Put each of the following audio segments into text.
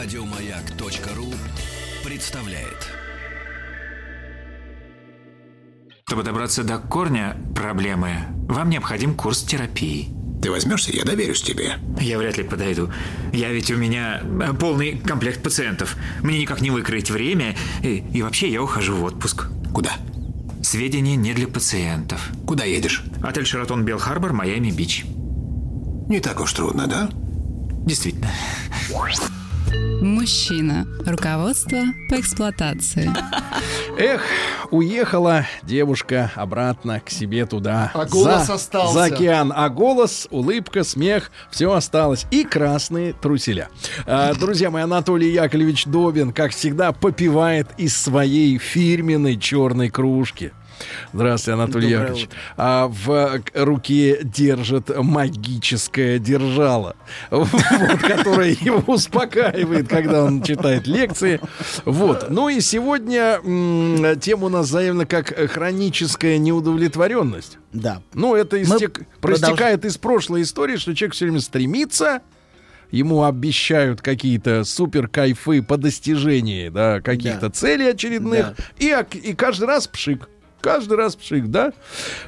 Радиомаяк.ру представляет. Чтобы добраться до корня проблемы, вам необходим курс терапии. Ты возьмешься, я доверюсь тебе. Я вряд ли подойду. Я ведь у меня э, полный комплект пациентов. Мне никак не выкроить время. И, и вообще я ухожу в отпуск. Куда? Сведения не для пациентов. Куда едешь? Отель Шератон Белл Харбор, Майами Бич. Не так уж трудно, да? Действительно. Мужчина. Руководство по эксплуатации. Эх, уехала девушка обратно к себе туда. А голос за, остался. За океан. А голос, улыбка, смех, все осталось. И красные труселя. А, друзья мои, Анатолий Яковлевич Добин, как всегда, попивает из своей фирменной черной кружки. Здравствуйте, Анатолий Доброе Яковлевич. А в руке держит магическое держало, вот, которое его успокаивает, когда он читает лекции. Вот. Ну и сегодня м, тема у нас заявлена как хроническая неудовлетворенность. Да. Ну, это истек- проистекает из прошлой истории, что человек все время стремится, ему обещают какие-то супер кайфы по достижении да, каких-то Да. целей очередных, Да. и, ок- и каждый раз пшик. Каждый раз пшик, да?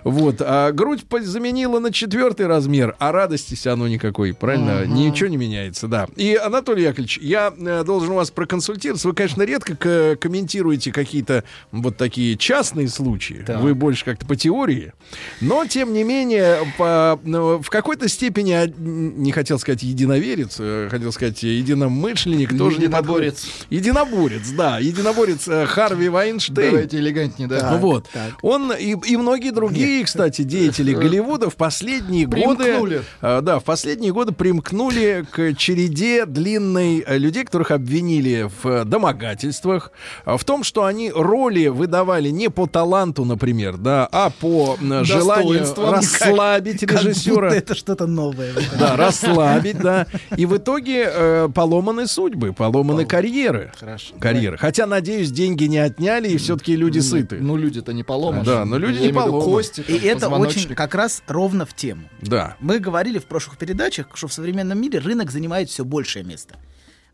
Вот. А грудь заменила на четвертый размер, а радости все равно никакой, правильно? Ничего не меняется, да. И, Анатолий Яковлевич, я э, должен вас проконсультироваться. Вы, конечно, редко комментируете какие-то вот такие частные случаи. Так. Вы больше как-то по теории. Но, тем не менее, по, ну, в какой-то степени, а, не хотел сказать единоверец, э, хотел сказать единомышленник, тоже не Единоборец. подходит. Единоборец, да. Единоборец э, Харви Вайнштейн. Давайте элегантнее, да. Вот. так. Он и, и многие другие, кстати, деятели Голливуда в последние годы, э, да, в последние годы примкнули к череде длинной э, людей, которых обвинили в э, домогательствах, в том, что они роли выдавали не по таланту, например, да, а по желанию расслабить Как режиссера. будто это что-то новое. Да, расслабить, да. И в итоге э, поломаны судьбы, поломаны карьеры. Хорошо. Карьеры. Хотя, надеюсь, деньги не отняли, и все-таки люди сыты. Ну, люди-то не поломаны. Да, но люди Я не поломаны. Кости, И это очень как раз ровно в тему. Да. Мы говорили в прошлых передачах, что в современном мире рынок занимает все большее место.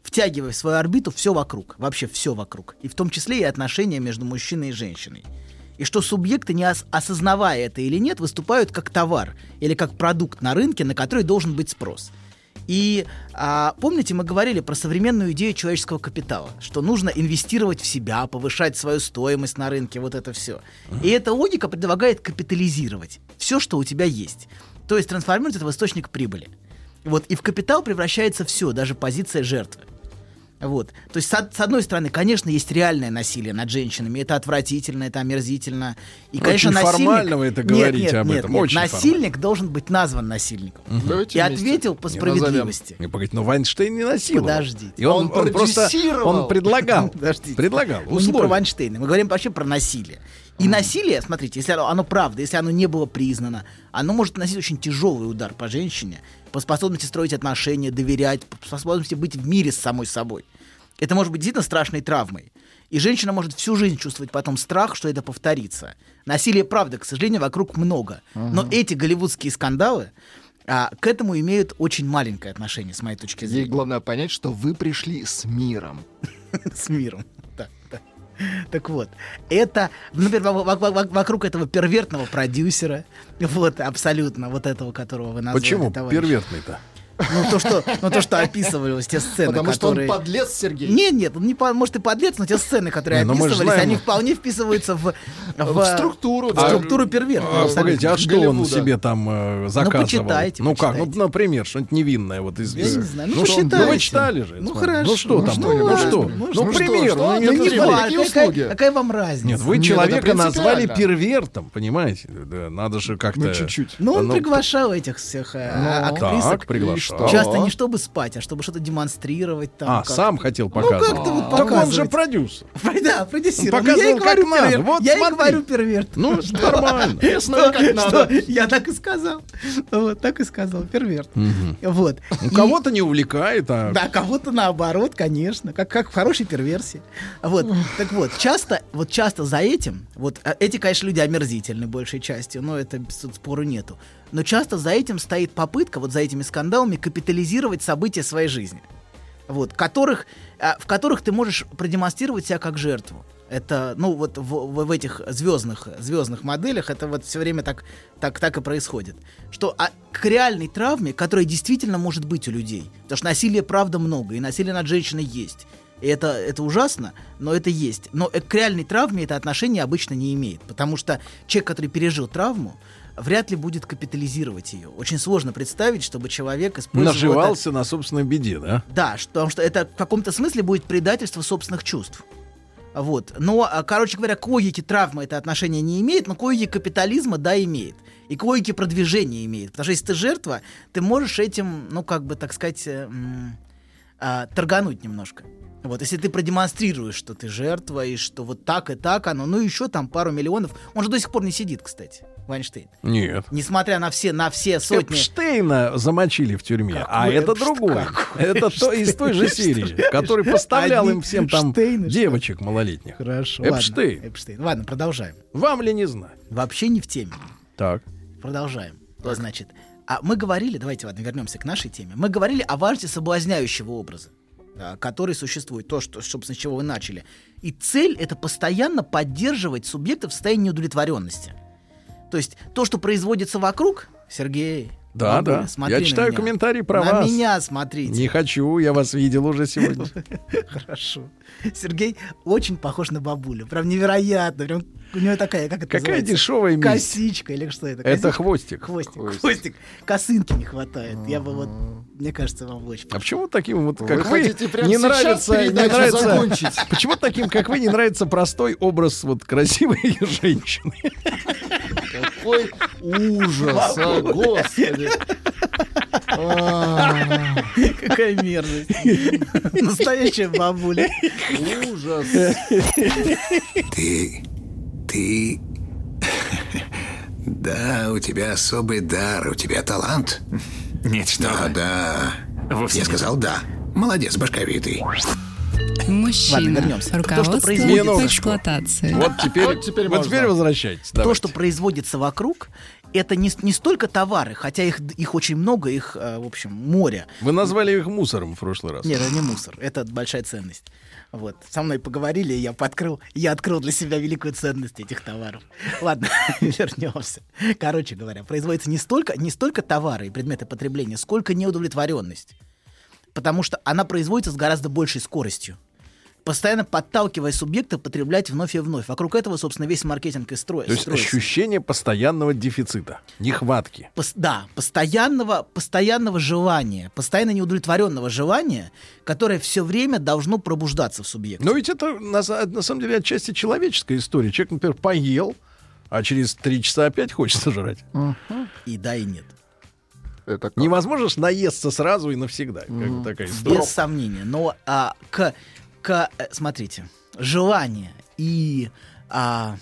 Втягивая в свою орбиту все вокруг, вообще все вокруг. И в том числе и отношения между мужчиной и женщиной. И что субъекты, не ос- осознавая это или нет, выступают как товар или как продукт на рынке, на который должен быть спрос. И а, помните, мы говорили про современную идею человеческого капитала, что нужно инвестировать в себя, повышать свою стоимость на рынке, вот это все. И эта логика предлагает капитализировать все, что у тебя есть. То есть трансформировать это в источник прибыли. Вот, и в капитал превращается все, даже позиция жертвы. Вот. То есть, с, с одной стороны, конечно, есть реальное насилие над женщинами. Это отвратительно, это омерзительно. И, Очень конечно, насильник... формально вы это Нет, говорите нет, об нет, этом, нет. очень Насильник должен быть назван насильником. Давайте И вместе ответил по справедливости. И погодите, но Вайнштейн не насиловал. Подождите. И он, Он он просто он предлагал. Подождите. Предлагал. Мы не про. Вайнштейна, мы говорим вообще про насилие. И насилие, смотрите, если оно, оно правда, если оно не было признано, оно может наносить очень тяжелый удар по женщине, по способности строить отношения, доверять, по способности быть в мире с самой собой. Это может быть действительно страшной травмой. И женщина может всю жизнь чувствовать потом страх, что это повторится. Насилия, правда, к сожалению, вокруг много. Но эти голливудские скандалы а, к этому имеют очень маленькое отношение, с моей точки зрения. главное понять, что вы пришли с миром. с миром. Так вот, это, например, во- во- во- во- вокруг этого первертного продюсера, вот, абсолютно, вот этого, которого вы назвали. Почему первертный-то? Ну, то, что, ну, то, что описывались, те сцены, Потому что он которые... подлец, Сергей. Нет, нет, он не по- может и подлец, но те сцены, которые Не, ну описывались, знаем- они вполне вписываются в, в, В структуру, в структуру перверта. А, погодите, а что он Голливуда. себе там э, заказывал? почитайте, Ну как, ну, почитайте. например, что-нибудь невинное вот из... Я не знаю, ну, ну, что, почитайте. ну вы читали же. Ну, хорошо. Ну что Ну, там? ну, ладно, что? ну, Ну, пример. ну, Ну, не Ну, какая, услуги? какая вам разница? Нет, вы человека назвали первертом, понимаете? Надо же как-то... Ну, чуть-чуть. Ну, он Ну, приглашал этих всех э, Ну, актрисок. Так, приглашал. Что? Часто не чтобы спать, а чтобы что-то демонстрировать там. А, как-то. сам хотел Ну, показывать. как-то вот Так он же показывать. продюсер. Да, продюсировал. Он Ну, я и говорю как надо. Вот я и смотри. говорю перверт. Ну, нормально. Ясно, как надо. Что? Я так и сказал. Вот, так и сказал, перверт. Вот. Ну, И- кого-то не увлекает, а... Да, кого-то наоборот, конечно, как, как в хорошей перверсии. Вот, так вот, часто, вот часто за этим, вот а, эти, конечно, люди омерзительны большей частью, но это тут спору нету. Но часто за этим стоит попытка, вот за этими скандалами, капитализировать события своей жизни. вот, которых, а, в которых ты можешь продемонстрировать себя как жертву. Это, ну, вот в, в- в этих звездных, звездных моделях это вот все время так, так, так и происходит. Что а, к реальной травме, которая действительно может быть у людей, потому что насилия, правда, много, и насилие над женщиной есть. И это, это ужасно, но это есть. Но э, к реальной травме это отношение обычно не имеет, потому что человек, который пережил травму, вряд ли будет капитализировать ее. Очень сложно представить, чтобы человек использовал это- Наживался на собственной беде, да? да, что- потому что это в каком-то смысле будет предательство собственных чувств. Вот. Но, а, короче говоря, к логике травмы это отношение не имеет, но к логике капитализма, да, имеет. И к логике продвижения имеет. Потому что если ты жертва, ты можешь этим, ну, как бы, так сказать, э, м, а, торгануть немножко. Вот, если ты продемонстрируешь, что ты жертва, и что вот так и так оно, ну, еще там пару миллионов. Он же до сих пор не сидит, кстати, Вайнштейн. Нет. Несмотря на все, на все сотни... Эпштейна замочили в тюрьме, а Какой это Эпшт- другой. какой Это то, из той же серии, который поставлял им всем там девочек малолетних. Хорошо. Эпштейн. Ладно, Эпштейн. Ладно, продолжаем. Вам ли не знать? Вообще не в теме. Так. Продолжаем. Значит, а мы говорили, давайте, ладно, вернемся к нашей теме. Мы говорили о важности соблазняющего образа, который существует, то, что, собственно, с чего вы начали. И цель — это постоянно поддерживать субъекта в состоянии неудовлетворенности. То есть то, что производится вокруг, Сергей, Да, да. смотри Я на читаю меня. комментарии про на вас. меня смотрите. Не хочу, я вас видел уже сегодня. Хорошо. Сергей очень похож на бабулю. Прям невероятно. Прям у него такая, как это Какая называется? дешевая. Косичка или что это? Это Косичка? хвостик. Хвостик. Хвостик. Косынки не хватает. Я бы вот, мне кажется, вам очень А почему таким вот, как вы, не нравится, не нравится, закончить? почему таким, как вы, не нравится простой образ вот красивой женщины? Какой ужас, а, господи. Какая мерзость. Настоящая бабуля. Ужас. Ты... ты... Да, у тебя особый дар, у тебя талант. Нет, что Да, да. Вовсе Я нет. сказал да. Молодец, башковитый. Мужчина. Ладно, вернемся. То, что производится- по эксплуатации. Вот теперь, Вот теперь вот теперь возвращайтесь. То, давайте. что производится вокруг, это не, не столько товары, хотя их, их очень много, их, э, в общем, море. Вы назвали их мусором в прошлый раз. Нет, это не мусор, это большая ценность. Вот. Со мной поговорили, я подкрыл, я открыл для себя великую ценность этих товаров. Ладно, вернемся. Короче говоря, производится не столько, не столько товары и предметы потребления, сколько неудовлетворенность. Потому что она производится с гораздо большей скоростью. Постоянно подталкивая субъекта потреблять вновь и вновь. Вокруг этого, собственно, весь маркетинг и строится. То есть ощущение постоянного дефицита, нехватки. Пос- да, постоянного, постоянного желания, постоянно неудовлетворенного желания, которое все время должно пробуждаться в субъекте. Но ведь это на, на самом деле отчасти человеческая история. Человек, например, поел, а через три часа опять хочется жрать. И да, и нет. Это как? Невозможно ж наесться сразу и навсегда. Как бы такая история. Без сомнения. Но а, к, к, э, смотрите, желание и а,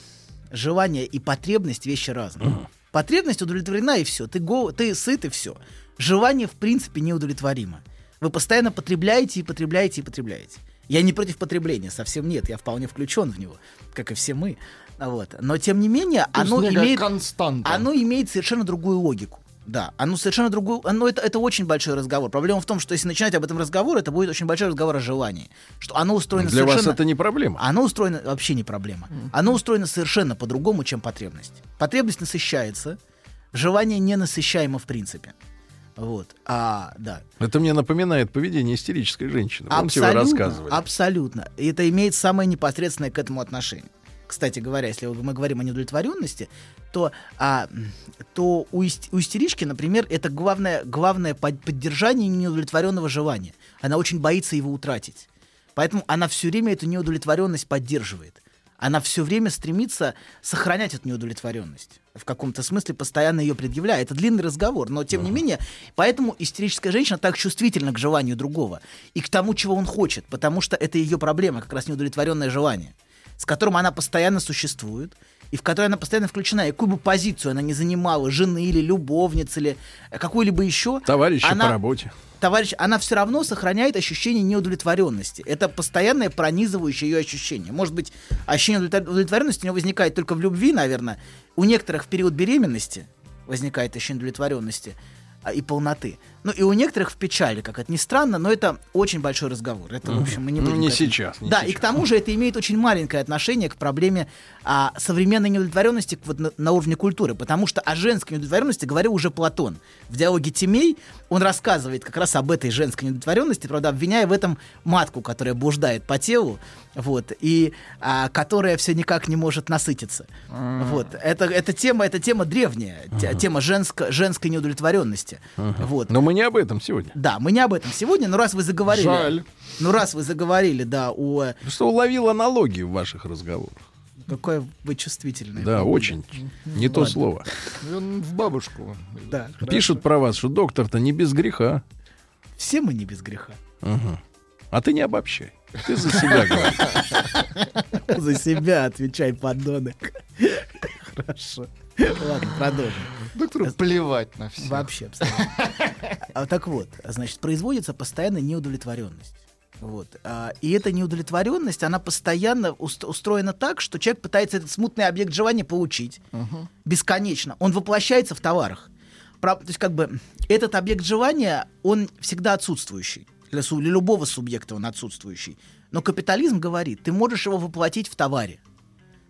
желание и потребность вещи разные. Потребность удовлетворена и все. Ты, го, ты сыт и все. Желание в принципе неудовлетворимо. Вы постоянно потребляете и потребляете и потребляете. Я не против потребления, совсем нет. Я вполне включен в него, как и все мы. Вот. Но тем не менее, То оно имеет, константа. оно имеет совершенно другую логику. Да, оно совершенно другую. Оно это, это очень большой разговор. Проблема в том, что если начинать об этом разговор, это будет очень большой разговор о желании. Что оно устроено Для вас совершенно. это не проблема. Оно устроено вообще не проблема. Оно устроено совершенно по-другому, чем потребность. Потребность насыщается, желание не насыщаемо в принципе. Вот. А, да. Это мне напоминает поведение истерической женщины. Помните, вы Абсолютно, рассказывали? абсолютно. И это имеет самое непосредственное к этому отношение. Кстати говоря, если мы говорим о неудовлетворенности, то, а, то у, ис- у истерички, например, это главное, главное под- поддержание неудовлетворенного желания. Она очень боится его утратить. Поэтому она все время эту неудовлетворенность поддерживает. Она все время стремится сохранять эту неудовлетворенность. В каком-то смысле постоянно ее предъявляя. Это длинный разговор, но тем не менее, поэтому истерическая женщина так чувствительна к желанию другого и к тому, чего он хочет, потому что это ее проблема, как раз неудовлетворенное желание, с которым она постоянно существует и в которой она постоянно включена. И какую бы позицию она не занимала, жены или любовницы или э, какой-либо еще, Товарищи она- по работе. товарищ, она все равно сохраняет ощущение неудовлетворенности. Это постоянное пронизывающее ее ощущение. Может быть, ощущение удовлетвор- удовлетворенности у нее возникает только в любви, наверное. У некоторых в период беременности возникает ощущение удовлетворенности. а, и полноты. Ну и у некоторых в печали, как это ни странно, но это очень большой разговор. Это, в общем, мы не Ну, будем... не к этому. сейчас, не да, и сейчас. к тому же это имеет очень маленькое отношение к проблеме а, современной неудовлетворенности вот, на, на уровне культуры, потому что о женской неудовлетворенности говорил уже Платон. В диалоге Тимей он рассказывает как раз об этой женской неудовлетворенности, правда, обвиняя в этом матку, которая блуждает по телу, вот, и а, которая все никак не может насытиться. Вот. Это, это, тема, это тема древняя, те- тема женско, женской неудовлетворенности. Вот. Но мы не об этом сегодня. Да, мы не об этом сегодня, но раз вы заговорили... Жаль. Ну, раз вы заговорили, да, о... Что уловил аналогии в ваших разговорах. Какое вы чувствительное. Да, очень. Не то слово. Он в бабушку. Да, Пишут про вас, что доктор-то не без греха. Все мы не без греха. Ага. А ты не обобщай. Ты за себя говоришь. За себя отвечай, подонок. Хорошо. Ладно, продолжим. Доктору плевать на все. Вообще, абсолютно. А, так вот, значит, производится постоянно неудовлетворенность. Вот. А, и эта неудовлетворенность, она постоянно уст- устроена так, что человек пытается этот смутный объект желания получить бесконечно. Он воплощается в товарах. Про- то есть, как бы, этот объект желания, он всегда отсутствующий. Для, су- для любого субъекта он отсутствующий. Но капитализм говорит, ты можешь его воплотить в товаре.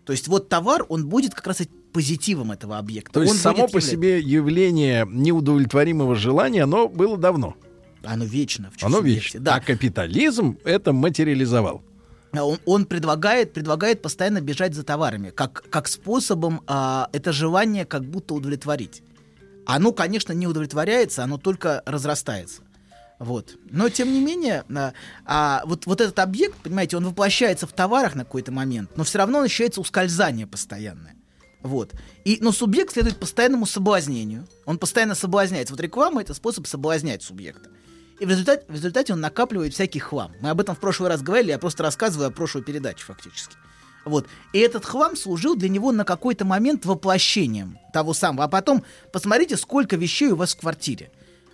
То есть вот товар, он будет как раз позитивом этого объекта. То есть Он само по себе явление неудовлетворимого желания, оно было давно. Оно вечно. В Оно вечно. Да. А капитализм это материализовал. А Он, он предлагает, предлагает постоянно бежать за товарами, как, как способом а, это желание как будто удовлетворить. Оно, конечно, не удовлетворяется, оно только разрастается. Вот. Но, тем не менее, а, а, вот, вот этот объект, понимаете, он воплощается в товарах на какой-то момент, но все равно ощущается ускользание постоянное. Вот. И, но субъект следует постоянному соблазнению. Он постоянно соблазняется. Вот реклама — это способ соблазнять субъекта. И в результате, в результате он накапливает всякий хлам. Мы об этом в прошлый раз говорили, я просто рассказываю о прошлой передаче фактически. Вот. И этот хлам служил для него на какой-то момент воплощением того самого. А потом посмотрите, сколько вещей у вас в квартире.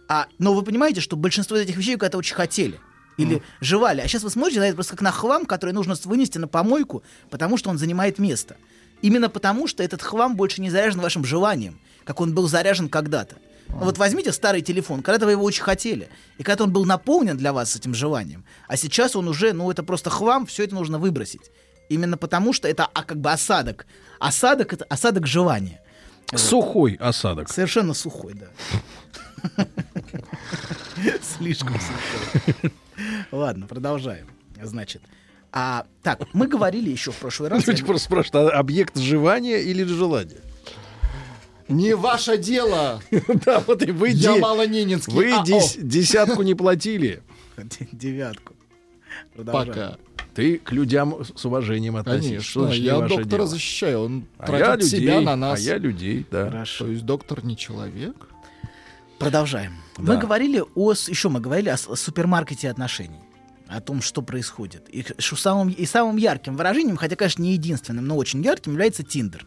А, но вы понимаете, что большинство из этих вещей когда-то очень хотели. Или желали. А сейчас вы смотрите на это просто как на хлам, который нужно вынести на помойку, потому что он занимает место. Именно потому, что этот хлам больше не заряжен вашим желанием, как он был заряжен когда-то. Ну Вот возьмите старый телефон, когда вы его очень хотели, и когда он был наполнен для вас этим желанием, а сейчас он уже, ну это просто хлам, все это нужно выбросить. Именно потому, что это а, как бы осадок. Осадок — это осадок желания. Сухой осадок. Совершенно сухой, да. Слишком сухой. Ладно, продолжаем. Значит, а, так, мы говорили еще в прошлый раз. Люди просто спрашивают, а объект желания или желания? Не ваше дело. Да, вот и вы, Я малоненецкий. вы дес- десятку не платили. Девятку. Пока. Ты к людям с уважением относишься. Конечно, я доктора дело? защищаю. Он А я тратит людей, себя на нас. а я людей, да. Хорошо. То есть доктор не человек? Продолжаем. Да. Мы говорили о... Еще мы говорили о, супермаркете отношений. О том, что происходит. И, что самым, и самым ярким выражением, хотя, конечно, не единственным, но очень ярким, является Тиндер,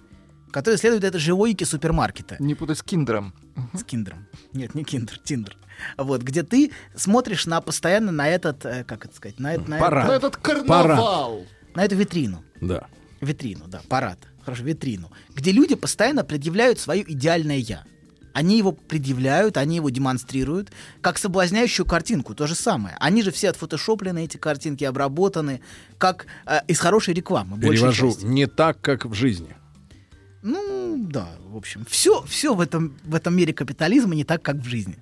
который следует этой же логике супермаркета. Не путай с киндером. С киндером. Нет, не киндер, тиндер. Вот, где ты смотришь на постоянно на этот, э, как это сказать, на, это- на, Парад. Это- этот карнавал. на эту витрину. Да. Витрину, да, парад. Хорошо, витрину. Где люди постоянно предъявляют свое идеальное «я». Они его предъявляют, они его демонстрируют, как соблазняющую картинку, то же самое. Они же все отфотошоплены, эти картинки обработаны, как э, из хорошей рекламы. Перевожу. Не так, как в жизни. Ну, да, в общем, все, все в этом, в этом мире капитализма не так, как в жизни.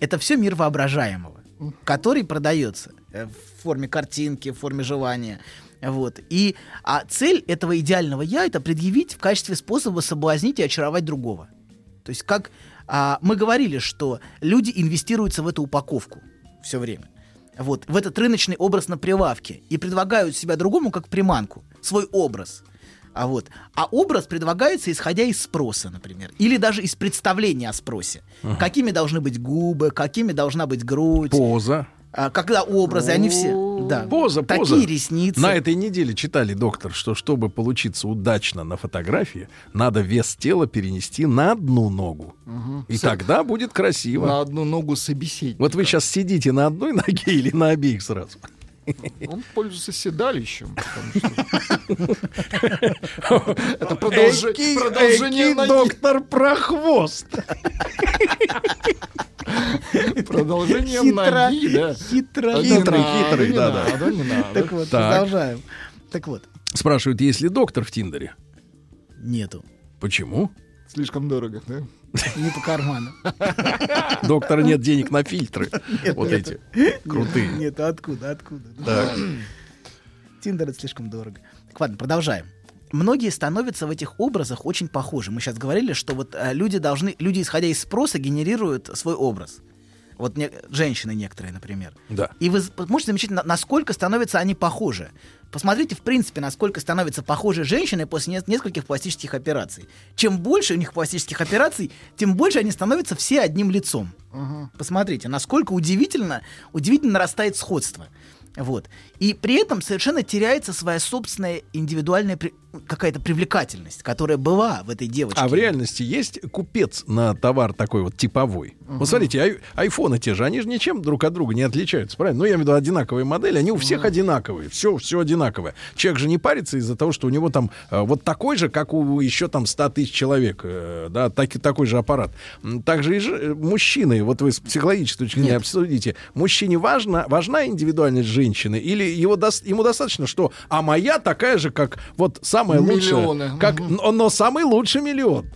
Это все мир воображаемого, который продается э, в форме картинки, в форме желания. Вот. И а цель этого идеального я это предъявить в качестве способа соблазнить и очаровать другого. То есть, как а, мы говорили, что люди инвестируются в эту упаковку все время. Вот, в этот рыночный образ на прилавке и предлагают себя другому как приманку, свой образ. А, вот. а образ предлагается, исходя из спроса, например, или даже из представления о спросе. Какими должны быть губы, какими должна быть грудь, Поза. А, когда образы, они все... Да. Поза, Такие поза. ресницы. На этой неделе читали, доктор, что чтобы получиться удачно на фотографии, надо вес тела перенести на одну ногу. И тогда будет красиво. На одну ногу собеседника. Вот вы сейчас сидите на одной ноге или на обеих сразу? Он пользуется седалищем. потому что- Это продолжение доктор Прохвост. Продолжение Хитро, ноги, да. хитро. Хитрый, хитрый, не да-да. надо, не надо. Так вот, Так. продолжаем. Так вот, Спрашивают, есть ли доктор в Тиндере? нету. Почему? Слишком дорого, да? Не по карману. Доктора нет денег на фильтры. Нет, Вот нету. эти крутые. Нет, откуда, откуда? Так. Тиндер это слишком дорого. Так, ладно, продолжаем. Многие становятся в этих образах очень похожи. Мы сейчас говорили, что вот э, люди должны, люди, исходя из спроса, генерируют свой образ. Вот не- женщины некоторые, например. Да. И вы можете замечать, на- насколько становятся они похожи. Посмотрите, в принципе, насколько становятся похожи женщины после не- нескольких пластических операций. Чем больше у них пластических операций, тем больше они становятся все одним лицом. Посмотрите, насколько удивительно, удивительно нарастает сходство. Вот. И при этом совершенно теряется своя собственная индивидуальная при- какая-то привлекательность, которая была в этой девочке. А в реальности есть купец на товар такой вот типовой? Вот смотрите, ай- айфоны те же, они же ничем друг от друга не отличаются, правильно? Ну, я имею в виду одинаковые модели, они у всех одинаковые, все, все одинаковое. Человек же не парится из-за того, что у него там э, вот такой же, как у еще там 100 тысяч человек, э, да, так, такой же аппарат. Также и же, э, мужчины, вот вы с психологической точки зрения обсудите, мужчине важна, важна индивидуальность женщины или его дос- ему достаточно, что, а моя такая же, как вот самая Миллионы. лучшая, как, но, но самый лучший миллион.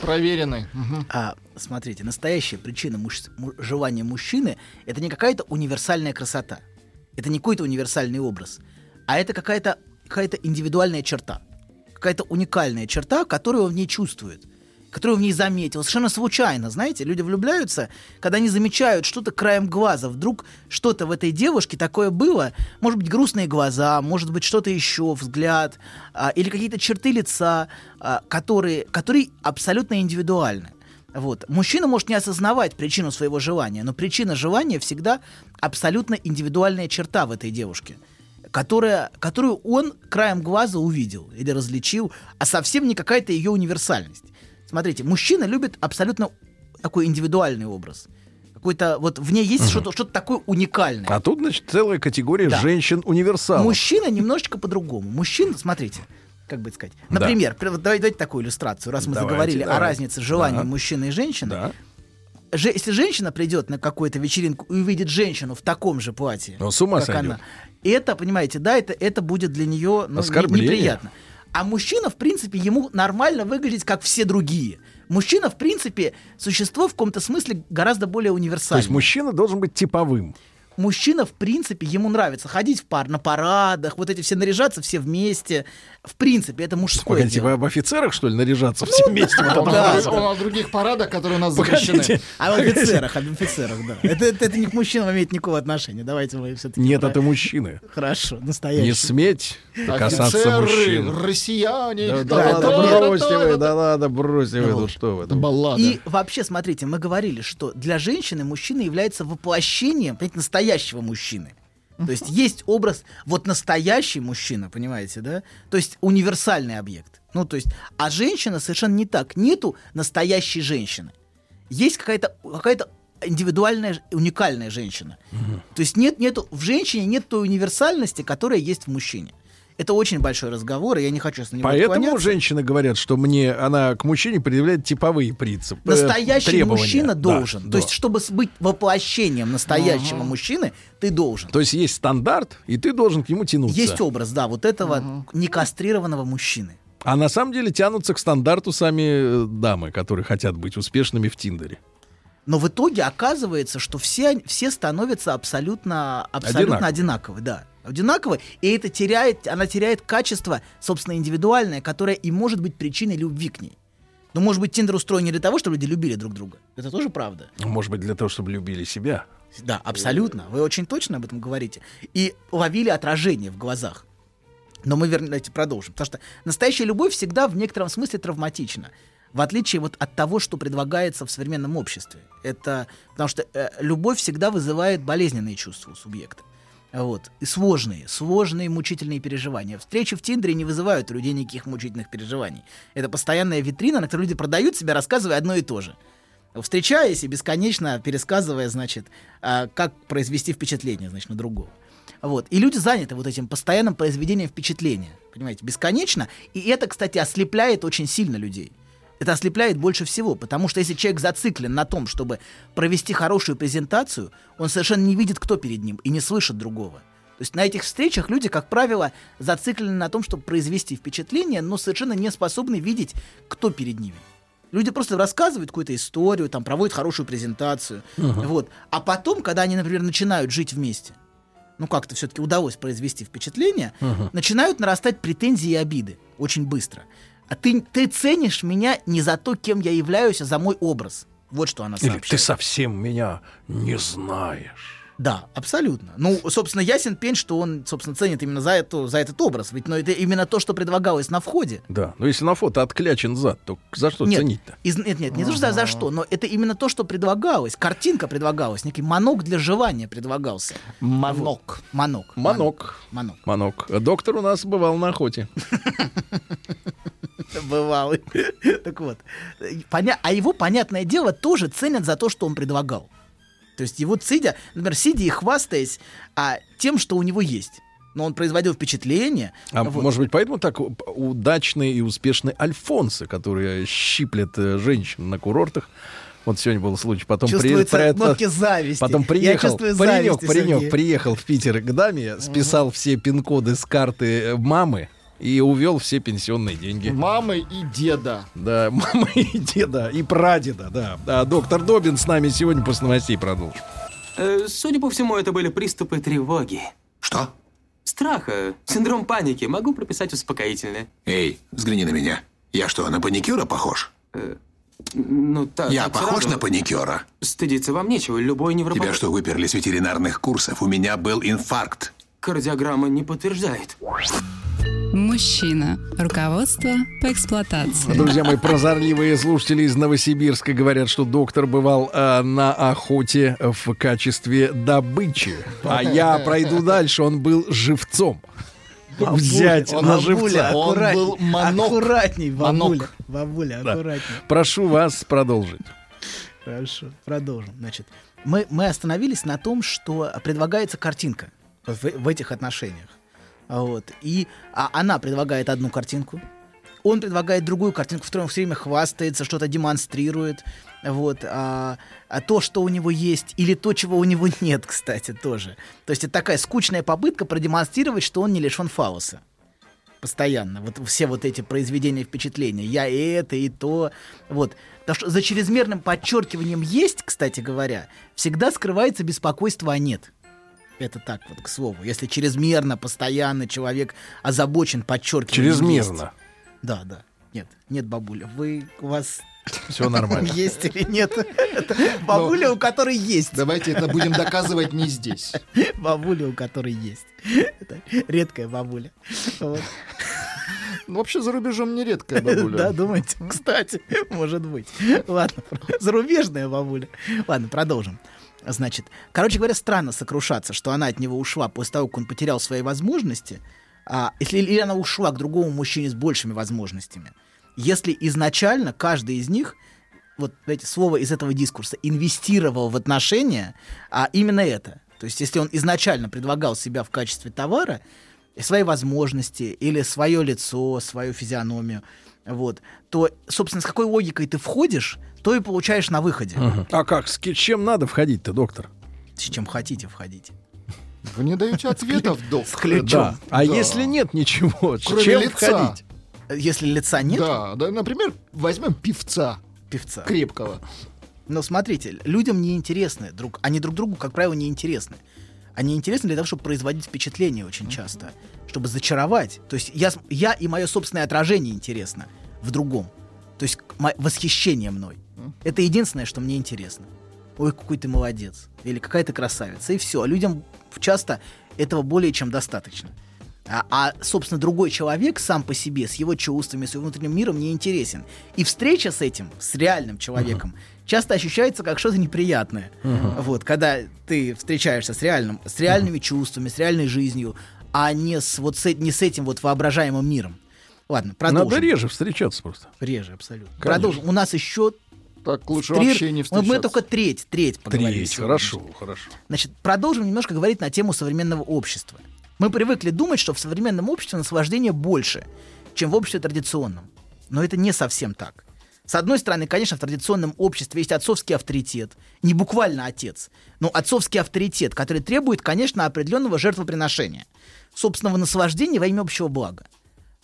Проверенный. Мгм. А, смотрите, настоящая причина муж- му- желания мужчины — это не какая-то универсальная красота. Это не какой-то универсальный образ. А это какая-то какая индивидуальная черта. Какая-то уникальная черта, которую он в ней чувствует. Которую в ней заметил. Совершенно случайно, знаете, люди влюбляются, когда они замечают что-то краем глаза. Вдруг что-то в этой девушке такое было. Может быть, грустные глаза, может быть, что-то еще, взгляд. а, или какие-то черты лица, а, которые, которые абсолютно индивидуальны. Вот. Мужчина может не осознавать причину своего желания, но причина желания всегда абсолютно индивидуальная черта в этой девушке, которая, которую он краем глаза увидел или различил, а совсем не какая-то ее универсальность. Смотрите, мужчина любит абсолютно такой индивидуальный образ. Какой-то вот в ней есть что-то, что-то такое уникальное. А тут, значит, целая категория Да. женщин-универсалов. Мужчина немножечко по-другому. Мужчина, смотрите, как бы сказать. Да. Например, при- вот давайте, давайте такую иллюстрацию, раз мы Давайте, заговорили о давайте. разнице желаний Да. мужчины и женщины. Да. Же- если женщина придет на какую-то вечеринку и увидит женщину в таком же платье, Ну, с ума как сойдет. она, это, понимаете, да, это, это будет для нее ну, неприятно. А мужчина, в принципе, ему нормально выглядеть, как все другие. Мужчина, в принципе, существо в каком-то смысле гораздо более То универсальное. есть мужчина должен быть типовым. Мужчина, в принципе, ему нравится ходить в пар на парадах, вот эти все наряжаться все вместе. В принципе, это мужское Погодите, дело. вы об офицерах, что ли, наряжаться все вместе? Вот Он, это да. он о других парадах, которые у нас запрещены. Погодите. А об офицерах, об офицерах, да. Это, это, это не к мужчинам имеет никакого отношения. Давайте мы все-таки... Нет, это мужчины. Хорошо, настоящий. Не сметь касаться Офицеры, мужчин. россияне. Да, Да, ладно, да, бросьте вы, да ладно, бросьте вы, Ну, ну что вы. Ну. баллада. И вообще, смотрите, мы говорили, что для женщины мужчина является воплощением, понимаете, настоящего мужчины. То есть есть образ вот настоящий мужчина, понимаете, да? То есть универсальный объект. Ну, то есть, а женщина совершенно не так. Нету настоящей женщины. Есть какая-то какая-то индивидуальная, уникальная женщина. То есть нет, нету, в женщине нет той универсальности, которая есть в мужчине. Это очень большой разговор, и я не хочу с него Поэтому женщины говорят, что мне она к мужчине предъявляет типовые принципы. э, Настоящий требования. мужчина Да, должен. да. То есть, чтобы быть воплощением настоящего мужчины, ты должен. То есть есть стандарт, и ты должен к нему тянуться. Есть образ, да, вот этого некастрированного мужчины. А на самом деле тянутся к стандарту сами э, дамы, которые хотят быть успешными в Тиндере. Но в итоге оказывается, что все, все становятся абсолютно, абсолютно одинаковы, да. Одинаковы, и это теряет, она теряет качество, собственно, индивидуальное, которое и может быть причиной любви к ней. Но, может быть, Тиндер устроен не для того, чтобы люди любили друг друга. Это тоже правда. Может быть, для того, чтобы любили себя. Да, абсолютно. Вы очень точно об этом говорите. И ловили отражение в глазах. Но мы давайте продолжим. Потому что настоящая любовь всегда в некотором смысле травматична. В отличие вот от того, что предлагается в современном обществе. Это потому что э, любовь всегда вызывает болезненные чувства у субъекта. Вот. И сложные, сложные мучительные переживания. Встречи в Тиндере не вызывают у людей никаких мучительных переживаний. Это постоянная витрина, на которой люди продают себя, рассказывая одно и то же встречаясь и бесконечно пересказывая, значит, а, как произвести впечатление, значит, на другого. Вот. И люди заняты вот этим постоянным произведением впечатления. Понимаете, бесконечно. И это, кстати, ослепляет очень сильно людей. Это ослепляет больше всего, потому что если человек зациклен на том, чтобы провести хорошую презентацию, он совершенно не видит, кто перед ним, и не слышит другого. То есть на этих встречах люди, как правило, зациклены на том, чтобы произвести впечатление, но совершенно не способны видеть, кто перед ними. Люди просто рассказывают какую-то историю, там проводят хорошую презентацию, вот. А потом, когда они, например, начинают жить вместе, ну как-то все-таки удалось произвести впечатление, начинают нарастать претензии и обиды очень быстро. А ты, ты ценишь меня не за то, кем я являюсь, а за мой образ. Вот что она Или сообщает. ты совсем меня не знаешь. Да, абсолютно. Ну, собственно, ясен пень, что он, собственно, ценит именно за, эту, за этот образ. Ведь ну, это именно то, что предлагалось на входе. Да, но если на фото отклячен зад, то за что нет, ценить-то? из- нет, нет, не то, что за, за что, но это именно то, что предлагалось. Картинка предлагалась, некий манок для жевания предлагался. Манок. Манок. Манок. Манок. Манок. Доктор у нас бывал на охоте. Бывалый. Так вот. Поня- А его, понятное дело, тоже ценят за то, что он предлагал. То есть его сидя, например, сидя и хвастаясь а, тем, что у него есть. Но он производил впечатление. А вот. может быть, поэтому так удачные и успешные альфонсы, которые щиплят э, женщин на курортах. Вот сегодня был случай. Потом при- Чувствуется при- нотки зависти. Потом приехал, паренек, зависть, паренек Сергей. приехал в Питер к даме, списал все пин-коды с карты э, мамы и увел все пенсионные деньги. Мамы и деда. Да, мама и деда, и прадеда, да. А доктор Добин с нами сегодня после новостей продолжим. Э, Судя по всему, это были приступы тревоги. Что? Страха, синдром паники. Могу прописать успокоительное. Эй, взгляни на меня. Я что, на паникюра похож? Ну, так. Я похож сразу. на паникюра? Стыдиться вам нечего. Любой невропат... Тебя что, выперли с ветеринарных курсов? У меня был инфаркт. Кардиограмма не подтверждает. Мужчина. Руководство по эксплуатации. Друзья мои, прозорливые слушатели из Новосибирска говорят, что доктор бывал э, на охоте в качестве добычи. А я пройду дальше, он был живцом. Взять он на бабуля. живца. Он аккуратней, был манок. Аккуратней, бабуля. Манок. Бабуля, Да. аккуратней. Прошу вас продолжить. Хорошо, продолжим. Значит, мы, мы остановились на том, что предлагается картинка в, в этих отношениях. А Вот. И а она предлагает одну картинку, он предлагает другую картинку, в которой он все время хвастается, что-то демонстрирует. Вот. А, а то, что у него есть, или то, чего у него нет, кстати, тоже. То есть это такая скучная попытка продемонстрировать, что он не лишен фалоса. Постоянно. Вот все вот эти произведения впечатления. Я и это, и то. Вот. Потому что за чрезмерным подчеркиванием есть, кстати говоря, всегда скрывается беспокойство, а нет. Это так вот, к слову. Если чрезмерно, постоянно человек озабочен подчеркиванием Чрезмерно. есть. Да, да. Нет, нет, бабуля. Вы, у вас Все нормально. есть или нет? Это бабуля, у которой есть. Давайте это будем доказывать не здесь. Бабуля, у которой есть. Это редкая бабуля. Вот. Ну, вообще за рубежом нередкая бабуля. Да, думаете? Кстати, может быть. Ладно, зарубежная бабуля. Ладно, продолжим. Значит, короче говоря, странно сокрушаться, что она от него ушла после того, как он потерял свои возможности. А, если или она ушла к другому мужчине с большими возможностями. Если изначально каждый из них, вот эти слово из этого дискурса, инвестировал в отношения, а именно это. То есть, если он изначально предлагал себя в качестве товара, свои возможности или свое лицо, свою физиономию, вот, то, собственно, с какой логикой ты входишь, то и получаешь на выходе. А как, с чем надо входить-то, доктор? С чем хотите, входите. Вы не даете ответов, док. С ключом. Да. А Да. если нет ничего, с Кроме чем лица. входить? Если лица нет, Да, да, например, возьмем певца певца. крепкого. Но смотрите, людям не интересны друг, они друг другу, как правило, не интересны. Они интересны для того, чтобы производить впечатление очень часто, чтобы зачаровать. То есть я, я и мое собственное отражение интересно в другом. То есть восхищение мной. Это единственное, что мне интересно. Ой, какой ты молодец. Или какая ты красавица. И все. А людям часто этого более чем достаточно. А, а, собственно, другой человек сам по себе, с его чувствами, с его внутренним миром не интересен. И встреча с этим, с реальным человеком, часто ощущается как что-то неприятное. Вот, когда ты встречаешься с реальным, с реальными чувствами, с реальной жизнью, а не с вот с, не с этим вот воображаемым миром. Ладно, продолжим. Надо реже встречаться просто. Реже, абсолютно. Конечно. Продолжим. У нас еще Так лучше три- вообще не встречаться. мы только треть, треть поговорили Треть, сегодня. хорошо, хорошо. Значит, продолжим немножко говорить на тему современного общества. Мы привыкли думать, что в современном обществе наслаждения больше, чем в обществе традиционном. Но это не совсем так. С одной стороны, конечно, в традиционном обществе есть отцовский авторитет, не буквально отец, но отцовский авторитет, который требует, конечно, определенного жертвоприношения, собственного наслаждения во имя общего блага.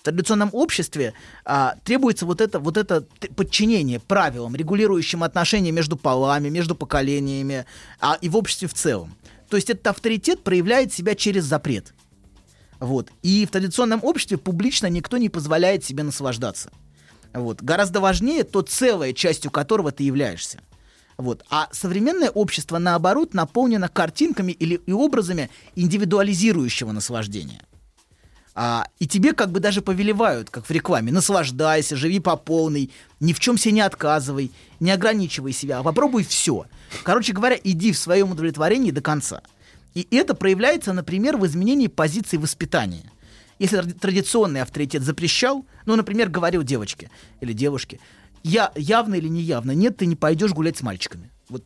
В традиционном обществе а, требуется вот это, вот это подчинение правилам, регулирующим отношения между полами, между поколениями а, и в обществе в целом. То есть этот авторитет проявляет себя через запрет. Вот. И в традиционном обществе публично никто не позволяет себе наслаждаться. Вот. Гораздо важнее то целое, частью которого ты являешься. Вот. А современное общество, наоборот, наполнено картинками или и образами индивидуализирующего наслаждения. А, и тебе как бы даже повелевают, как в рекламе, наслаждайся, живи по полной, ни в чем себе не отказывай, не ограничивай себя, а попробуй все. Короче говоря, иди в своем удовлетворении до конца. И это проявляется, например, в изменении позиции воспитания. Если тради- традиционный авторитет запрещал, ну, например, говорил девочке или девушке, я явно или неявно, нет, ты не пойдешь гулять с мальчиками. Вот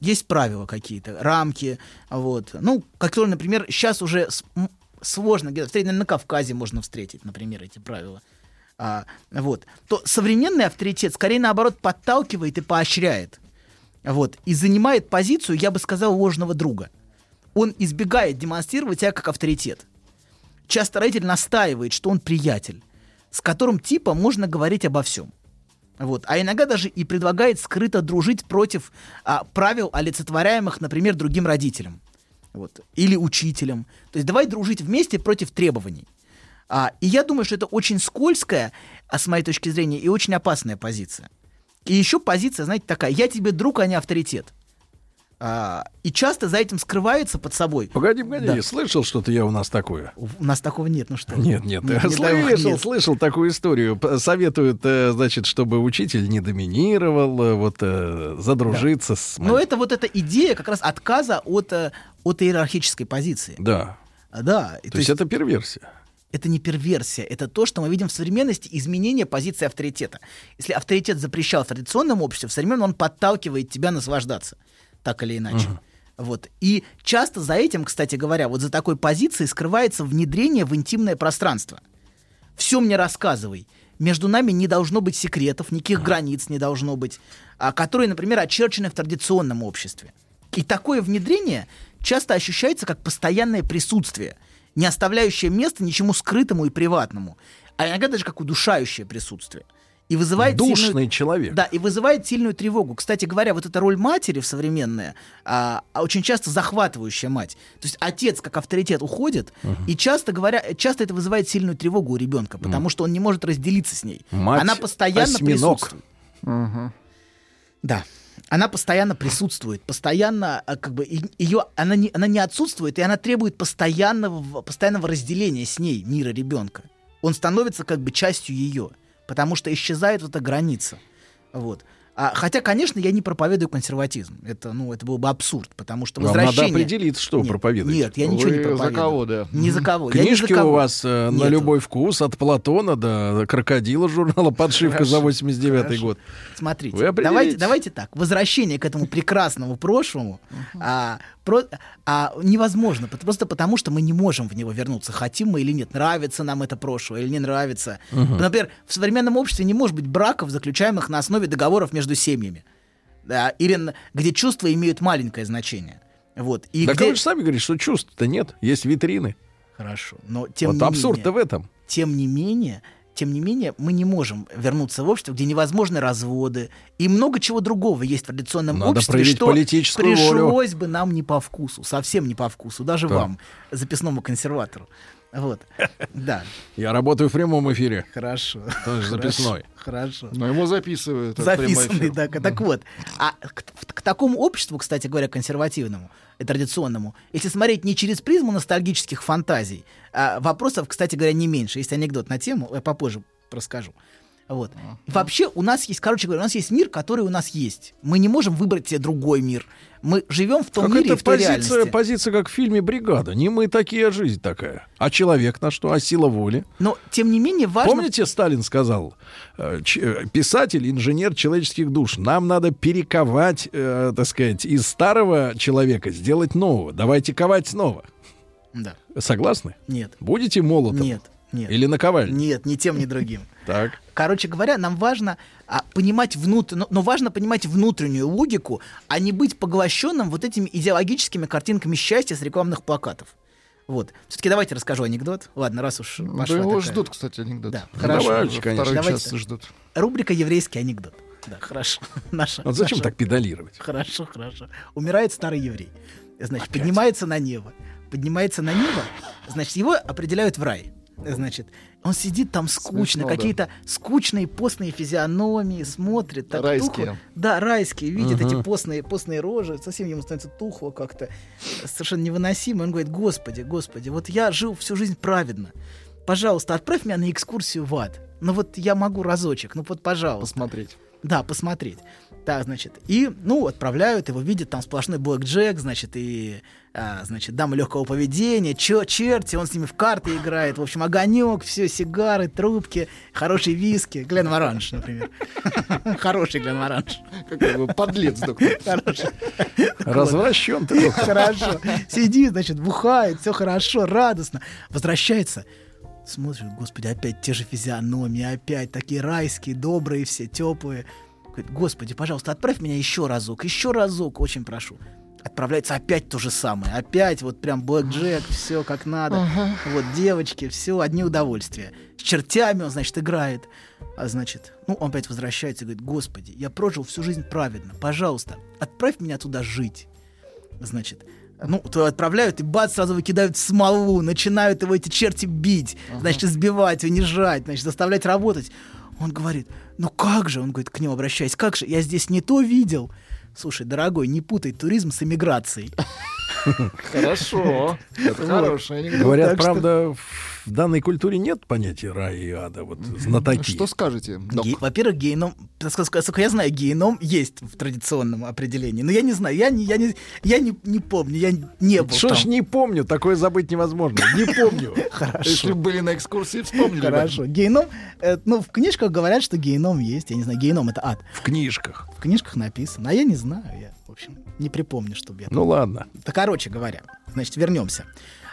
есть правила какие-то, рамки, вот, ну, которые, например, сейчас уже сложно где-то встретить, на Кавказе можно встретить, например, эти правила. А, вот, то современный авторитет скорее наоборот подталкивает и поощряет. Вот, и занимает позицию, я бы сказал, ложного друга. Он избегает демонстрировать себя как авторитет. Часто родитель настаивает, что он приятель, с которым типа можно говорить обо всем. Вот. А иногда даже и предлагает скрыто дружить против а, правил, олицетворяемых, например, другим родителям. Вот. Или учителям. То есть давай дружить вместе против требований. А, и я думаю, что это очень скользкая, а с моей точки зрения, и очень опасная позиция. И еще позиция, знаете, такая, я тебе друг, а не авторитет. А, и часто за этим скрывается под собой. Погоди, погоди, Да. слышал что-то я у нас такое? У нас такого нет, ну что? Нет, нет, Не- не дай бог, слышал, слышал такую историю. Советуют, э, значит, чтобы учитель не доминировал, э, вот э, задружиться с... Но это вот эта идея как раз отказа от, от иерархической позиции. Да. А, Да, и То, есть это перверсия. это не перверсия, это то, что мы видим в современности, изменение позиции авторитета. Если авторитет запрещал в традиционном обществе, в современном он подталкивает тебя наслаждаться, так или иначе. Вот. И часто за этим, кстати говоря, вот за такой позицией скрывается внедрение в интимное пространство. Все мне рассказывай. Между нами не должно быть секретов, никаких границ не должно быть, а, которые, например, очерчены в традиционном обществе. И такое внедрение часто ощущается как постоянное присутствие, не оставляющее места ничему скрытому и приватному, а иногда даже как удушающее присутствие. И вызывает сильную- Душный человек. да, и вызывает сильную тревогу. Кстати говоря, вот эта роль матери в современная, а, а очень часто захватывающая мать. То есть отец как авторитет уходит, и часто говоря, часто это вызывает сильную тревогу у ребенка, потому что он не может разделиться с ней. Мать Она постоянно осьминог. присутствует. Да. Она постоянно присутствует, постоянно, а, как бы, ее, она не, она не отсутствует, и она требует постоянного, постоянного разделения с ней мира ребенка. Он становится как бы частью ее, потому что исчезает эта граница. Вот. А, хотя, конечно, я не проповедую консерватизм. Это, ну, это был бы абсурд, потому что Вам надо возвращение... определиться, что вы Нет, проповедуете. Нет, я ничего не Вы проповедую. за кого, да? Ни за кого. Я ни за Книжки кого. у вас э, на любой вкус, от Платона до крокодила журнала «Подшивка» за 89 год. Смотрите, давайте, давайте так. Возвращение к этому прекрасному прошлому а, про- а, невозможно. Просто потому, что мы не можем в него вернуться. Хотим мы или нет. Нравится нам это прошлое или не нравится. Например, в современном обществе не может быть браков, заключаемых на основе договоров между семьями. Да, или где чувства имеют маленькое значение. Вот. И Так где... вы же сами говорите, что чувств-то нет, есть витрины. Хорошо. Но тем вот не абсурд-то менее- в этом. тем не менее, тем не менее, мы не можем вернуться в общество, где невозможны разводы и много чего другого есть в традиционном Надо обществе, что политическую волю. пришлось бы нам не по вкусу, совсем не по вкусу, даже Да. вам, записному консерватору. Вот, да, Я работаю в прямом эфире. хорошо. Тоже записной. Хорошо. Но его записывают. Записанный, да. Так вот, а к, к такому обществу, кстати говоря, консервативному и традиционному, если смотреть не через призму ностальгических фантазий, а вопросов, кстати говоря, не меньше. Есть анекдот на тему, я попозже расскажу. Вот. И вообще у нас есть, короче говоря, у нас есть мир, который у нас есть. Мы не можем выбрать себе другой мир. Мы живем в том мире и Какая-то в той позиция, реальности. позиция, как в фильме «Бригада». Не мы такие, а жизнь такая. А человек на что? А сила воли? Но, тем не менее, важно... Помните, Сталин сказал, э, э, писатель, инженер человеческих душ, нам надо перековать, э, так сказать, из старого человека сделать нового. Давайте ковать снова. Да. Согласны? Нет. Будете молотом? Нет. Нет. Или наковальня? Нет, ни тем, ни другим. Так. Короче говоря, нам важно а, понимать внут... но, но важно понимать внутреннюю логику, а не быть поглощенным вот этими идеологическими картинками счастья с рекламных плакатов. Вот. Все-таки давайте расскажу анекдот. Ладно, раз уж Да пошла его такая. ждут, кстати, анекдот. Да, Ну, хорошо. давайте, конечно. Второй Давайте час ждут. Рубрика «Еврейский анекдот». Да, хорошо. Наша, Вот зачем наша- так педалировать? Хорошо, хорошо. Умирает старый еврей. Значит, поднимается на небо. Поднимается на небо, значит, его определяют в рай. Значит, он сидит там скучно, Смешно, да. какие-то скучные постные физиономии, смотрит. Так Райские. тухло. Да, райские. Видит эти постные, постные рожи. Совсем ему становится тухло как-то. Совершенно невыносимо. Он говорит, господи, господи, вот я жил всю жизнь праведно. Пожалуйста, отправь меня на экскурсию в ад. Ну вот я могу разочек, ну вот пожалуйста. Посмотреть. Да, посмотреть. Так, значит, и, ну, отправляют его, видят там сплошной блэк Джек, значит, и, а, значит, дамы легкого поведения, чё, черти, он с ними в карты играет, в общем, огонек, все, сигары, трубки, хороший виски, Глен Маранж, например. Хороший Глен Маранж. Какой вы подлец, доктор. Хороший. Развращен ты. Хорошо. Сидит, значит, бухает, все хорошо, радостно. Возвращается. Смотрит, господи, опять те же физиономии, опять такие райские, добрые все, теплые. Говорит, господи, пожалуйста, отправь меня еще разок, еще разок, очень прошу. Отправляется опять то же самое. Опять вот прям Блэк Джек, все как надо. Вот девочки, все, одни удовольствия. С чертями он, значит, играет. А значит, ну, он опять возвращается и говорит, господи, я прожил всю жизнь праведно. Пожалуйста, отправь меня туда жить. Значит, ну, то отправляют, и бац, сразу выкидают в смолу, начинают его эти черти бить, значит, избивать, унижать, значит, заставлять работать. Он говорит, ну как же, он говорит, к нему обращаясь, как же, я здесь не то видел. Слушай, дорогой, не путай туризм с эмиграцией. Хорошо. Это хороший анекдот. Говорят, так что- правда, в данной культуре нет понятия рая и ада. Вот знатоки. Что скажете? Во-первых, геном, насколько я знаю, геном есть в традиционном определении. Но я не знаю, я не, я не, я не, не помню, я не был Что ж не помню, такое забыть невозможно. Не помню. Если были на экскурсии, вспомнили. Хорошо. Геном, э, ну, в книжках говорят, что геном есть. Я не знаю, геном это ад. В книжках. В книжках написано. А я не знаю. Я, в общем, не припомню, чтобы я... Ну ладно. Да, короче говоря, значит, вернемся.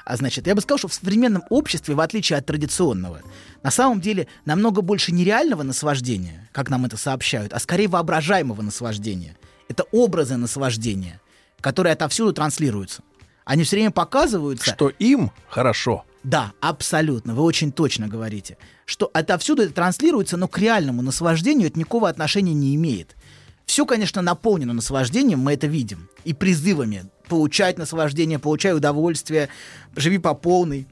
А значит, я бы сказал, что в современном обществе, в отличие от традиционного, на самом деле намного больше нереального наслаждения, как нам это сообщают, а скорее воображаемого наслаждения. Это образы наслаждения, которые отовсюду транслируются. Они все время показываются. Что им хорошо. Да, абсолютно. Вы очень точно говорите. Что отовсюду это транслируется, но к реальному наслаждению это никакого отношения не имеет. Все, конечно, наполнено наслаждением, мы это видим. И призывами. Получать наслаждение, получай удовольствие, живи по полной.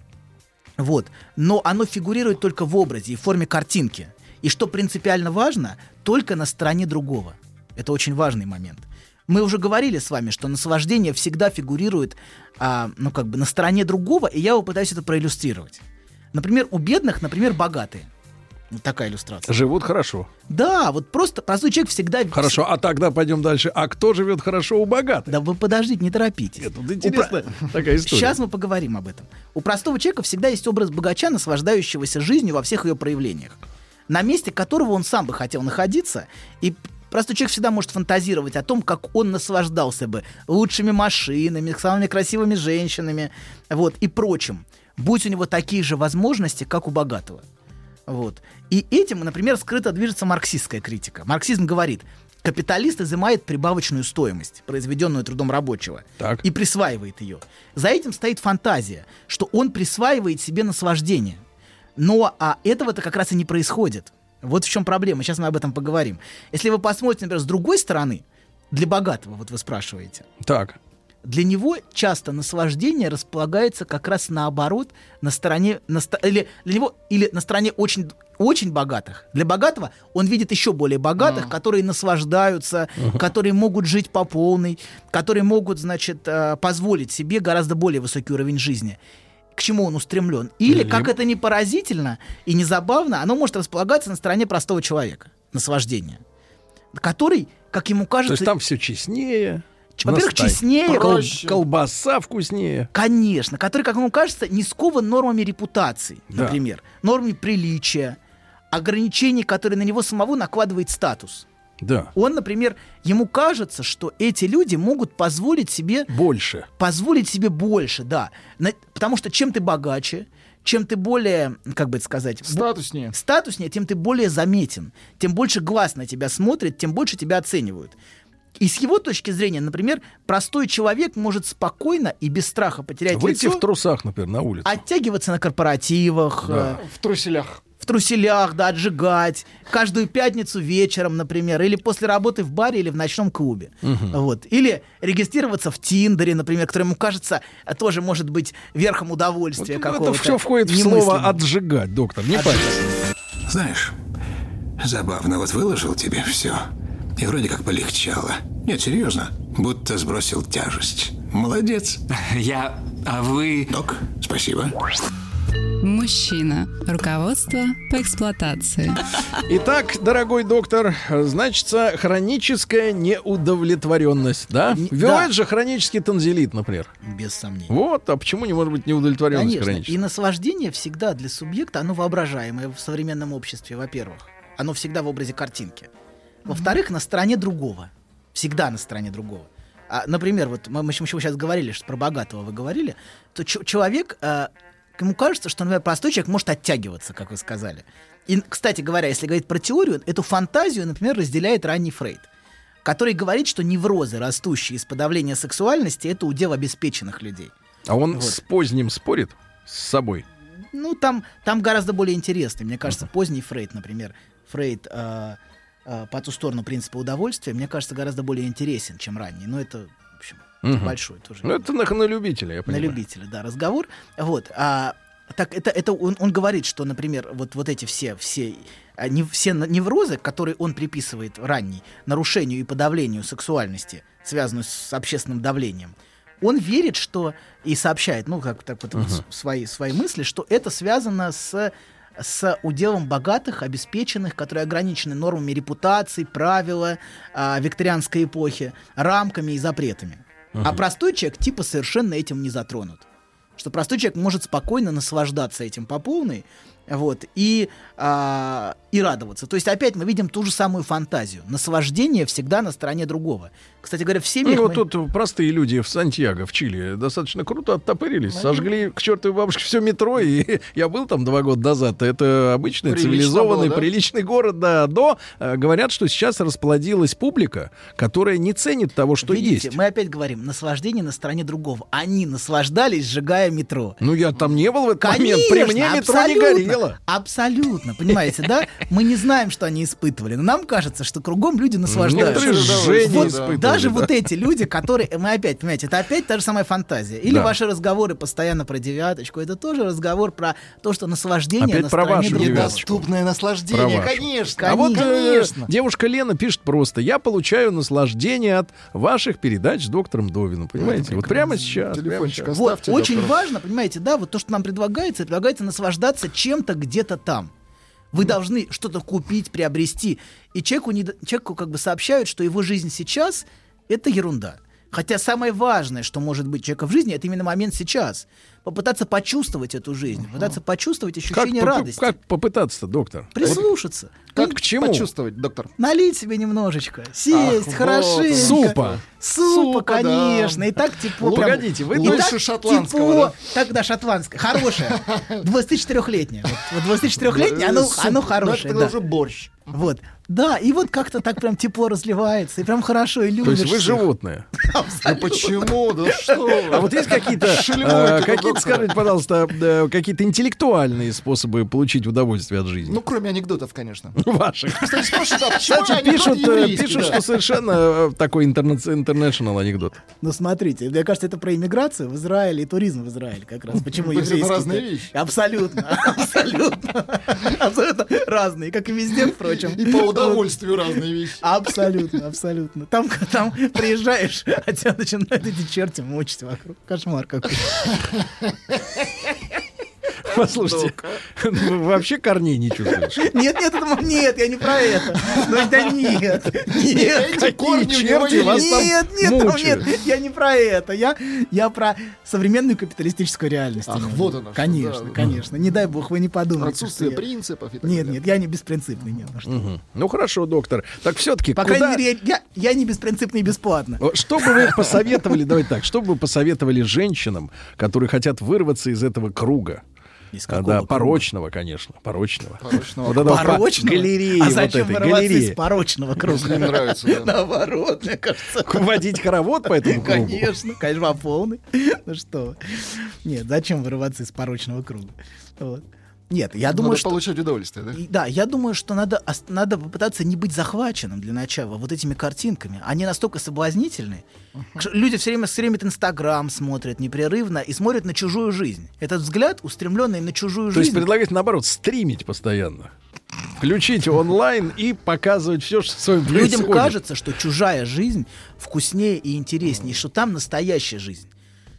Вот. Но оно фигурирует только в образе и в форме картинки. И что принципиально важно, только на стороне другого. Это очень важный момент. Мы уже говорили с вами, что наслаждение всегда фигурирует, а, ну как бы на стороне другого, и я попытаюсь это проиллюстрировать. Например, у бедных, например, богатые. Вот такая иллюстрация. Живут хорошо. Да, вот просто простой человек всегда... Хорошо, а тогда пойдем дальше. А кто живет хорошо у богатых? Да вы подождите, не торопитесь. Нет, тут У интересная про- такая история. Сейчас мы поговорим об этом. У простого человека всегда есть образ богача, наслаждающегося жизнью во всех ее проявлениях, на месте которого он сам бы хотел находиться, и простой человек всегда может фантазировать о том, как он наслаждался бы лучшими машинами, самыми красивыми женщинами, вот, и прочим, будь у него такие же возможности, как у богатого. Вот. И этим, например, скрыто движется марксистская критика. Марксизм говорит, капиталист изымает прибавочную стоимость, произведенную трудом рабочего, Так. и присваивает ее. За этим стоит фантазия, что он присваивает себе наслаждение. Но а этого-то как раз и не происходит. Вот в чем проблема. Сейчас мы об этом поговорим. Если вы посмотрите, например, с другой стороны, для богатого, вот вы спрашиваете, Так. Для него часто наслаждение располагается как раз наоборот на стороне на или для него или на стороне очень очень богатых. Для богатого он видит еще более богатых, которые наслаждаются, которые могут жить по полной, которые могут, значит, э, позволить себе гораздо более высокий уровень жизни. К чему он устремлен? Или, как это не поразительно и не забавно, оно может располагаться на стороне простого человека, наслаждения, который, как ему То кажется, есть там все честнее. Во-первых, честнее, Кол- проще. колбаса вкуснее. Конечно, который, как ему кажется, не скован нормами репутации, Да. например, нормами приличия, ограничений, которые на него самого накладывает статус. Да. Он, например, ему кажется, что эти люди могут позволить себе Больше. позволить себе больше, да. На- потому что чем ты богаче, чем ты более, как бы это сказать, Статуснее. статуснее, тем ты более заметен, тем больше глаз на тебя смотрит, тем больше тебя оценивают. И с его точки зрения, например, простой человек может спокойно и без страха потерять Выйти лицо, в трусах, например, на улицу. оттягиваться на корпоративах, э, В труселях. в труселях, да, отжигать, каждую пятницу вечером, например, или после работы в баре или в ночном клубе. Вот. Или регистрироваться в Тиндере, например, который ему кажется а, тоже может быть верхом удовольствия Вот какого-то. это все входит в слово «отжигать», доктор. Не парься. Знаешь, забавно, вот выложил тебе все. И вроде как полегчало. Нет, серьезно, будто сбросил тяжесть. Молодец. Я... А вы... Док, спасибо. Мужчина. Руководство по эксплуатации. Итак, дорогой доктор, значится хроническая неудовлетворенность, да? Не- Бывает да. же хронический танзелит, например. Без сомнений. Вот, а почему не может быть неудовлетворенность Конечно. И хроническая? наслаждение всегда для субъекта, оно воображаемое в современном обществе, во-первых. Оно всегда в образе картинки. Во-вторых, на стороне другого. Всегда на стороне другого. А, например, вот мы, мы сейчас говорили, что про богатого вы говорили, то человек, э, ему кажется, что, например, простой человек может оттягиваться, как вы сказали. И, кстати говоря, если говорить про теорию, эту фантазию, например, разделяет ранний Фрейд, который говорит, что неврозы, растущие из подавления сексуальности, это удел обеспеченных людей. А он Вот. с поздним спорит с собой. Ну, там, там гораздо более интересный. Мне кажется, поздний Фрейд, например, Фрейд э, э, по ту сторону принципа удовольствия, мне кажется, гораздо более интересен, чем ранний. Но это, в общем, Мгм. большой тоже. Ну, это на, на любителя, я на понимаю. любителя, да, разговор. Вот. А, так это, это он, он говорит, что, например, вот, вот эти все, все, а, не, все на- неврозы, которые он приписывает ранней нарушению и подавлению сексуальности, связанную с общественным давлением, он верит, что и сообщает, ну, как так вот, вот с- свои, свои мысли, что это связано с с уделом богатых, обеспеченных, которые ограничены нормами репутации, правила а, викторианской эпохи, рамками и запретами. А простой человек типа совершенно этим не затронут. Что простой человек может спокойно наслаждаться этим по полной, вот, и, а, и радоваться. То есть опять мы видим ту же самую фантазию. Наслаждение всегда на стороне другого. Кстати говоря, в Ну, семьях... вот мы- тут простые люди в Сантьяго, в Чили, достаточно круто оттопырились. Сожгли к чертовой бабушке все метро, и я был там два года назад. Это обычный, Прилично цивилизованный, было, да? приличный город, да. До э, говорят, что сейчас расплодилась публика, которая не ценит того, что Видите, есть. мы опять говорим, наслаждение на стороне другого. Они наслаждались, сжигая метро. Ну, я там не был в этот момент. При мне метро не абсолютно, горело. Абсолютно, понимаете, да? Мы не знаем, что они испытывали, но нам кажется, что кругом люди наслаждаются. Жжение Вот даже да. вот эти люди, которые, мы опять, понимаете, это опять та же самая фантазия. Или Да. ваши разговоры постоянно про девяточку, это тоже разговор про то, что наслаждение Опять на про стороне. Недоступное наслаждение, конечно. А вот э, конечно. девушка Лена пишет просто: я получаю наслаждение от ваших передач с доктором Довином. Понимаете? Вот прямо сейчас. прямо Телефончик. Вот, очень важно, понимаете, да, вот то, что нам предлагается, предлагается наслаждаться чем-то где-то там. Вы должны что-то купить, приобрести. И человеку, не, человеку как бы сообщают, что его жизнь сейчас — это ерунда. Хотя самое важное, что может быть человека в жизни, это именно момент сейчас. Попытаться почувствовать эту жизнь, попытаться почувствовать Как, ощущение попы- радости. как попытаться-то, доктор? Прислушаться. Как Ну, к чему? Почувствовать, доктор. Налить себе немножечко, сесть Ах, хорошенько. вот. Супа. Супа, Супа, да. конечно. И так тепло. Ну, прям- погодите, вы и лучше так шотландского, тепло. да? Так, да, шотландское. Хорошее. 24-летнее. Вот, вот 24-летнее, оно, оно Ну, это хорошее. тогда да. уже борщ. Вот. Да, и вот как-то так прям тепло разливается, и прям хорошо, и То любишь есть вы всех. животное. Ну почему? Да что? вы? А вот есть какие-то, э, какие-то, доктор. скажите, пожалуйста, э, какие-то интеллектуальные способы получить удовольствие от жизни? Ну, кроме анекдотов, конечно. Ваших. Кстати, а пишут, э, пишут, что совершенно такой интернешнл анекдот. Ну, смотрите, мне кажется, это про иммиграцию в Израиль и туризм в Израиль как раз. Почему То еврейский? разные вещи. Абсолютно, абсолютно. Абсолютно разные, как и везде, впрочем. И по удовольствию разные вещи. Абсолютно, абсолютно. Там, там приезжаешь, а тебя начинают эти черти мучить вокруг. Кошмар какой. Послушайте, вы вообще корней не чувствуешь? Нет, нет, нет, я не про это. Ну, да нет, нет. Эти корни у него черти вас Нет, нет, нет, я не про это. Я, я про современную капиталистическую реальность. Ах, вот что, Конечно, конечно. Не дай бог, вы не подумайте. Отсутствие принципов и так Нет, далее. нет, я не беспринципный. Нет, ну. Ну хорошо, доктор. Так все-таки, По крайней мере, я, я не беспринципный и бесплатно. Что бы вы посоветовали, давайте так, что бы вы посоветовали женщинам, которые хотят вырваться из этого круга? Из А, какого да, круга? порочного, конечно, порочного. Порочного Вот по- Порочного? галереи а вот зачем этой, вырываться галереи. из порочного круга? Если не нравится, да. Наоборот, мне кажется. Водить хоровод по этому кругу. Конечно, конечно, по полной. Ну что. Нет, зачем вырываться из порочного круга? Вот. Нет, я думаю, Надо что... получать удовольствие, да? Да, я думаю, что надо, надо попытаться не быть захваченным для начала вот этими картинками. Они настолько соблазнительны. что Люди все время стримят Инстаграм, смотрят непрерывно и смотрят на чужую жизнь. Этот взгляд, устремленный на чужую То есть жизнь, предлагать, наоборот, стримить постоянно. Включить онлайн и показывать все, что с вами людям происходит. кажется, что чужая жизнь вкуснее и интереснее, что там настоящая жизнь.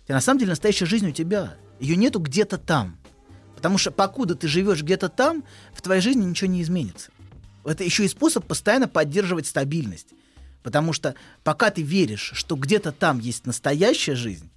И на самом деле настоящая жизнь у тебя. Ее нету где-то там. Потому что покуда ты живешь где-то там, в твоей жизни ничего не изменится. Это еще и способ постоянно поддерживать стабильность. Потому что пока ты веришь, что где-то там есть настоящая жизнь,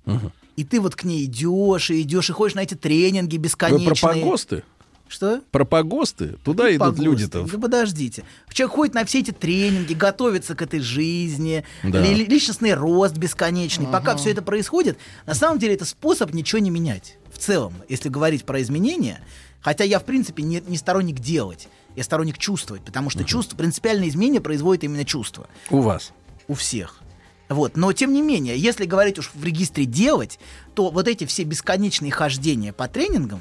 и ты вот к ней идешь, и идешь, и ходишь на эти тренинги Вы бесконечные. про погосты? Что? Про погосты? Туда идут Погосты. люди-то. Да подождите. Человек ходит на все эти тренинги, готовится к этой жизни, Да. ли- личностный рост бесконечный. Пока все это происходит, на самом деле это способ ничего не менять. В целом, если говорить про изменения, хотя я, в принципе, не, не сторонник делать, я сторонник чувствовать, потому что чувство, принципиальные изменения производит именно чувство У вас. у всех. Вот. Но, тем не менее, если говорить уж в регистре делать, то вот эти все бесконечные хождения по тренингам,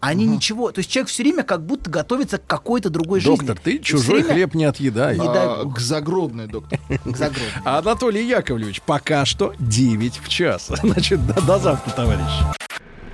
они ничего... То есть человек все время как будто готовится к какой-то другой жизни. Доктор, ты чужой время хлеб не отъедай. Не А, к загробной, доктор. к. А Анатолий Яковлевич, пока что 9 в час. Значит, до, завтра, товарищи.